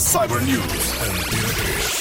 Cyber News. Antena 3.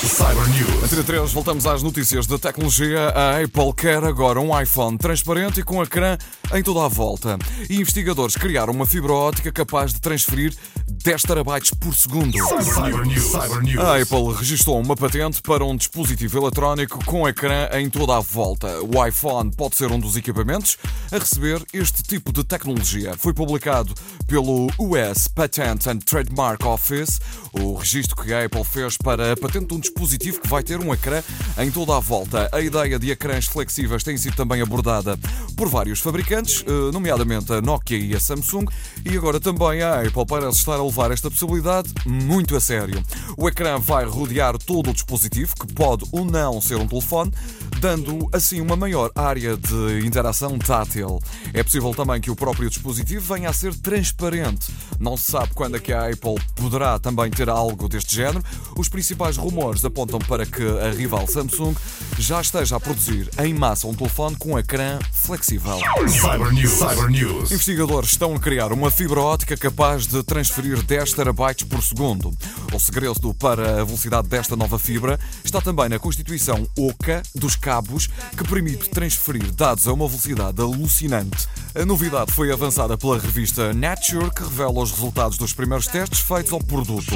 Cyber News. Antena 3, voltamos às notícias da tecnologia. A Apple quer agora um iPhone transparente e com ecrã em toda a volta. E investigadores criaram uma fibra óptica capaz de transferir 10 terabytes por segundo. Cyber News. Cyber News. A Apple registrou uma patente para um dispositivo eletrónico com ecrã em toda a volta. O iPhone pode ser um dos equipamentos a receber este tipo de tecnologia. Foi publicado pelo US Patent and Trademark Office, o registro que a Apple fez para a patente de um dispositivo que vai ter um ecrã em toda a volta. A ideia de ecrãs flexíveis tem sido também abordada por vários fabricantes, eh, nomeadamente a Nokia e a Samsung, e agora também a Apple parece estar a levar esta possibilidade muito a sério. O ecrã vai rodear todo o dispositivo, que pode ou não ser um telefone, dando assim uma maior área de interação tátil. É possível também que o próprio dispositivo venha a ser transparente. Não se sabe quando é que a Apple poderá também ter algo deste género. Os principais rumores apontam para que a rival Samsung já esteja a produzir em massa um telefone com ecrã flexível. Cyber News. Cyber News. Investigadores estão a criar uma fibra óptica capaz de transferir 10 terabytes por segundo. O segredo para a velocidade desta nova fibra está também na constituição oca dos cabos que permite transferir dados a uma velocidade alucinante. A novidade foi avançada pela revista Nature, que revela os resultados dos primeiros testes feitos ao produto.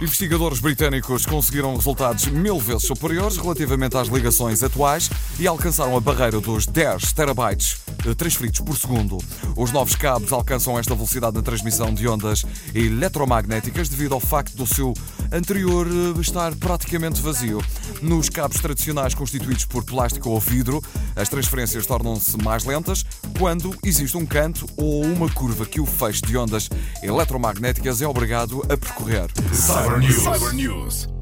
Investigadores britânicos conseguiram resultados mil vezes superiores relativamente às ligações atuais e alcançaram a barreira dos 10 terabytes transferidos por segundo. Os novos cabos alcançam esta velocidade na transmissão de ondas eletromagnéticas devido ao facto do seu anterior eh, estar praticamente vazio. Nos cabos tradicionais constituídos por plástico ou vidro, as transferências tornam-se mais lentas quando existe um canto ou uma curva que o feixe de ondas eletromagnéticas é obrigado a percorrer. Cyber News. Cyber News.